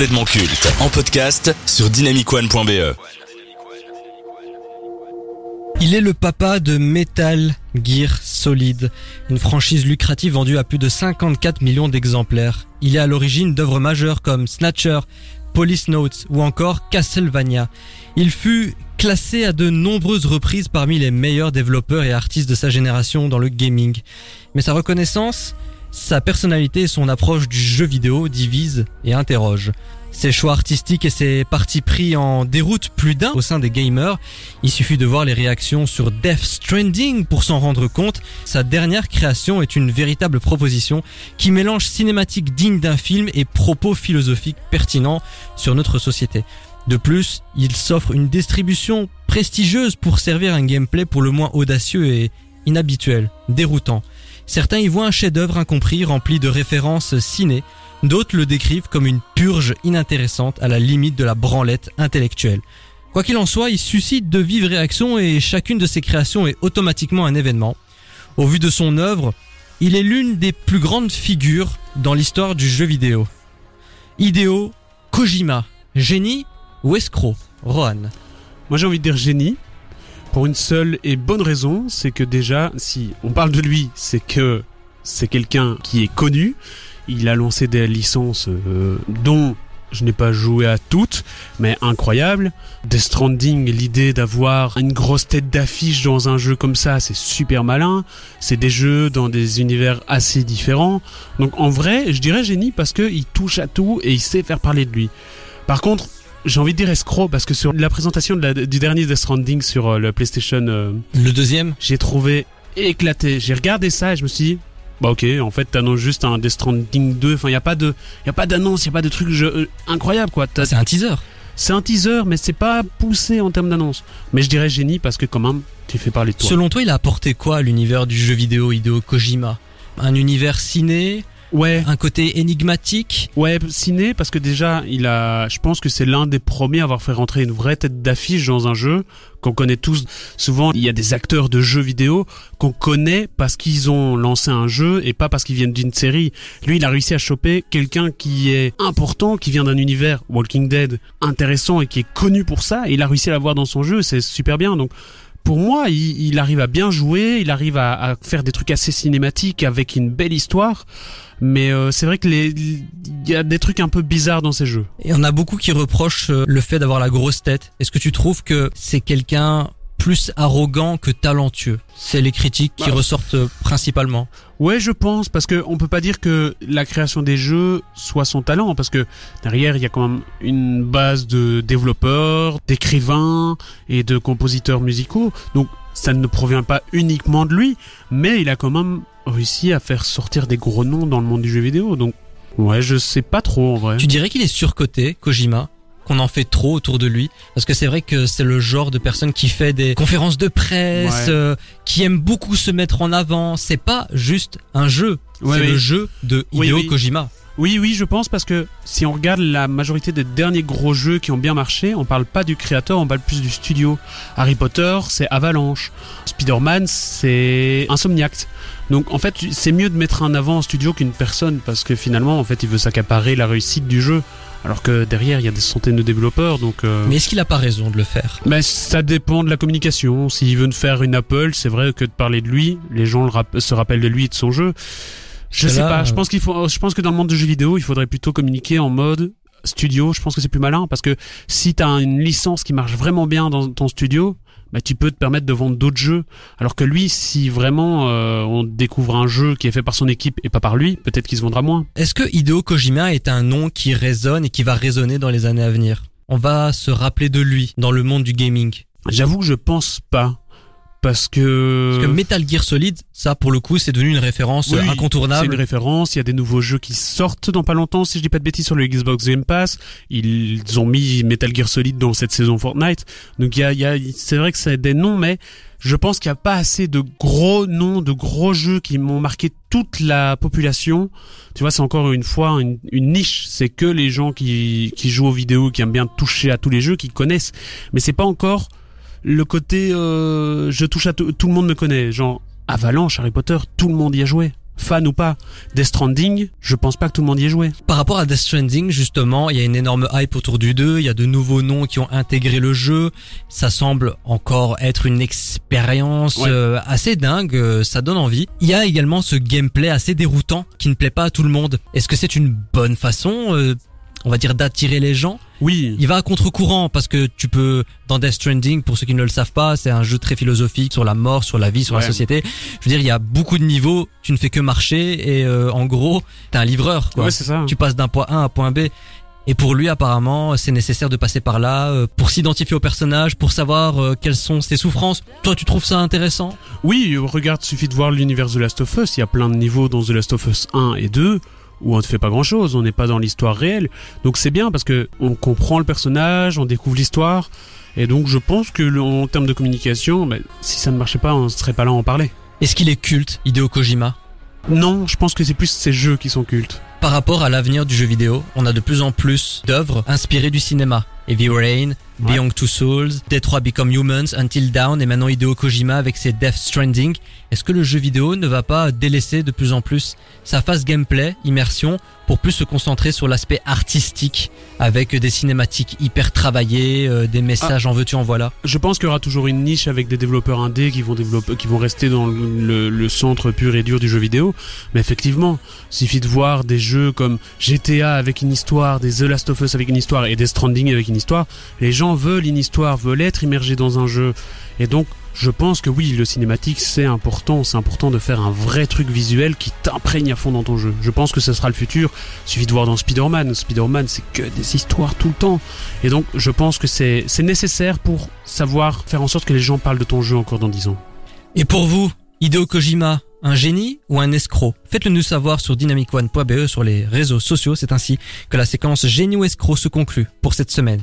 complètement culte en podcast sur dynamicone.be. Il est le papa de Metal Gear Solid, une franchise lucrative vendue à plus de 54 millions d'exemplaires. Il est à l'origine d'œuvres majeures comme Snatcher, Police Notes ou encore Castlevania. Il fut classé à de nombreuses reprises parmi les meilleurs développeurs et artistes de sa génération dans le gaming. Mais sa reconnaissance, sa personnalité et son approche du jeu vidéo divisent et interrogent. Ses choix artistiques et ses partis pris en déroute plus d'un au sein des gamers. Il suffit de voir les réactions sur Death Stranding pour s'en rendre compte. Sa dernière création est une véritable proposition qui mélange cinématique digne d'un film et propos philosophiques pertinents sur notre société. De plus, il s'offre une distribution prestigieuse pour servir un gameplay pour le moins audacieux et inhabituel, déroutant. Certains y voient un chef-d'œuvre incompris rempli de références ciné, D'autres le décrivent comme une purge inintéressante à la limite de la branlette intellectuelle. Quoi qu'il en soit, il suscite de vives réactions et chacune de ses créations est automatiquement un événement. Au vu de son œuvre, il est l'une des plus grandes figures dans l'histoire du jeu vidéo. Hideo Kojima, génie ou escroc? Rohan. Moi j'ai envie de dire génie. Pour une seule et bonne raison, c'est que déjà, si on parle de lui, c'est que c'est quelqu'un qui est connu, il a lancé des licences euh, dont je n'ai pas joué à toutes, mais incroyable. Death Stranding, l'idée d'avoir une grosse tête d'affiche dans un jeu comme ça, c'est super malin. C'est des jeux dans des univers assez différents. Donc en vrai, je dirais génie parce qu'il touche à tout et il sait faire parler de lui. Par contre, j'ai envie de dire escroc parce que sur la présentation du dernier Death Stranding sur euh, le PlayStation... Euh, le deuxième? J'ai trouvé éclaté. J'ai regardé ça et je me suis dit, bah ok, en fait t'annonces juste un Death Stranding 2, enfin y a pas de y a pas d'annonce, y a pas de truc euh, incroyable quoi. C'est un teaser. C'est un teaser mais c'est pas poussé en termes d'annonce. Mais je dirais génie parce que quand même tu fais parler de toi. Selon toi, il a apporté quoi à l'univers du jeu vidéo Hideo Kojima? Un univers ciné Ouais. Un côté énigmatique. Ouais, ciné parce que déjà, il a, je pense que c'est l'un des premiers à avoir fait rentrer une vraie tête d'affiche dans un jeu qu'on connaît tous. Souvent, il y a des acteurs de jeux vidéo qu'on connaît parce qu'ils ont lancé un jeu et pas parce qu'ils viennent d'une série. Lui, il a réussi à choper quelqu'un qui est important, qui vient d'un univers Walking Dead intéressant et qui est connu pour ça. Et il a réussi à l'avoir dans son jeu. C'est super bien. Donc, pour moi, il, arrive à bien jouer, il arrive à, à, faire des trucs assez cinématiques avec une belle histoire. Mais euh, c'est vrai que il y a des trucs un peu bizarres dans ces jeux. Et on a beaucoup qui reprochent euh, le fait d'avoir la grosse tête. Est-ce que tu trouves que c'est quelqu'un plus arrogant que talentueux. C'est les critiques qui bah, ressortent euh, principalement. Ouais, je pense parce que on peut pas dire que la création des jeux soit son talent parce que derrière il y a quand même une base de développeurs, d'écrivains et de compositeurs musicaux. Donc ça ne provient pas uniquement de lui, mais il a quand même réussi à faire sortir des gros noms dans le monde du jeu vidéo. Donc, ouais, je sais pas trop en vrai. Tu dirais qu'il est surcoté, Kojima? Qu'on en fait trop autour de lui parce que c'est vrai que c'est le genre de personne qui fait des conférences de presse euh, qui aime beaucoup se mettre en avant c'est pas juste un jeu c'est le jeu de Hideo Kojima oui, oui, je pense parce que si on regarde la majorité des derniers gros jeux qui ont bien marché, on parle pas du créateur, on parle plus du studio. Harry Potter, c'est Avalanche. Spider-Man, c'est Insomniac. Donc en fait, c'est mieux de mettre en avant un studio qu'une personne parce que finalement, en fait, il veut s'accaparer la réussite du jeu. Alors que derrière, il y a des centaines de développeurs, donc. Euh, Mais est-ce qu'il a pas raison de le faire? Mais ça dépend de la communication. S'il veut faire une Apple, c'est vrai que de parler de lui, les gens se rappellent de lui et de son jeu. Je sais pas. Je pense qu'il faut. Je pense que dans le monde du jeu vidéo, il faudrait plutôt communiquer en mode studio. Je pense que c'est plus malin parce que si t'as une licence qui marche vraiment bien dans ton studio, bah tu peux te permettre de vendre d'autres jeux. Alors que lui, si vraiment euh, on découvre un jeu qui est fait par son équipe et pas par lui, peut-être qu'il se vendra moins. Est-ce que Hideo Kojima est un nom qui résonne et qui va résonner dans les années à venir? On va se rappeler de lui dans le monde du gaming. J'avoue que je pense pas parce que... parce que Metal Gear Solid, ça pour le coup, c'est devenu une référence incontournable. C'est une référence. Il y a des nouveaux jeux qui sortent dans pas longtemps, si je dis pas de bêtises, sur le Xbox Game Pass. Ils ont mis Metal Gear Solid dans cette saison Fortnite. Donc il y a, y a c'est vrai que c'est des noms, mais je pense qu'il n'y a pas assez de gros noms, de gros jeux qui m'ont marqué toute la population. Tu vois, c'est encore une fois une, une niche. C'est que les gens qui, qui jouent aux vidéos, qui aiment bien toucher à tous les jeux, qui connaissent. Mais c'est pas encore le côté euh, je touche à tout, tout le monde me connaît, genre Avalanche, Harry Potter, tout le monde y a joué. fan ou pas. Death Stranding, je pense pas que tout le monde y ait joué. Par rapport à Death Stranding, justement, il y a une énorme hype autour du 2, il y a de nouveaux noms qui ont intégré le jeu, ça semble encore être une expérience Ouais. euh, assez dingue, euh, ça donne envie. Il y a également ce gameplay assez déroutant qui ne plaît pas à tout le monde. Est-ce que c'est une bonne façon, euh, on va dire, d'attirer les gens Oui, Il va à contre-courant parce que tu peux, dans Death Stranding, pour ceux qui ne le savent pas, c'est un jeu très philosophique sur la mort, sur la vie, sur la société. Je veux dire, il y a beaucoup de niveaux, tu ne fais que marcher et euh, en gros, t'es un livreur. Quoi. ouais, c'est ça. Tu passes d'un point A à un point B. Et pour lui, apparemment, c'est nécessaire de passer par là euh, pour s'identifier au personnage, pour savoir euh, quelles sont ses souffrances. Toi, tu trouves ça intéressant? Oui, regarde, suffit de voir l'univers The Last of Us. Il y a plein de niveaux dans The Last of Us 1 et 2 où on ne fait pas grand chose, on n'est pas dans l'histoire réelle. Donc c'est bien parce que on comprend le personnage, on découvre l'histoire. Et donc je pense que en termes de communication, ben, si ça ne marchait pas, on ne serait pas là à en parler. Est-ce qu'il est culte, Hideo Kojima? Non, je pense que c'est plus ces jeux qui sont cultes. Par rapport à l'avenir du jeu vidéo, on a de plus en plus d'œuvres inspirées du cinéma. Heavy Rain, Ouais. Beyond Two Souls, Detroit Become Humans, Until Dawn et maintenant Hideo Kojima avec ses Death Stranding. Est-ce que le jeu vidéo ne va pas délaisser de plus en plus sa phase gameplay, immersion, pour plus se concentrer sur l'aspect artistique avec des cinématiques hyper travaillées, euh, des messages en veux-tu en voilà? Je pense qu'il y aura toujours une niche avec des développeurs indés qui vont développer, qui vont rester dans le, le- le centre pur et dur du jeu vidéo. Mais effectivement, suffit de voir des jeux comme GTA avec une histoire, des The Last of Us avec une histoire et des Stranding avec une histoire. Les gens veulent une histoire, veulent être immergés dans un jeu. Et donc, je pense que oui, le cinématique c'est important. C'est important de faire un vrai truc visuel qui t'imprègne à fond dans ton jeu. Je pense que ce sera le futur. Suffit de voir dans Spider-Man. Spider-Man, c'est que des histoires tout le temps. Et donc, je pense que c'est c'est nécessaire pour savoir faire en sorte que les gens parlent de ton jeu encore dans 10 ans. Et pour vous, Hideo Kojima, un génie ou un escroc? Faites-le nous savoir sur dynamicone.be sur les réseaux sociaux. C'est ainsi que la séquence génie ou escroc se conclut pour cette semaine.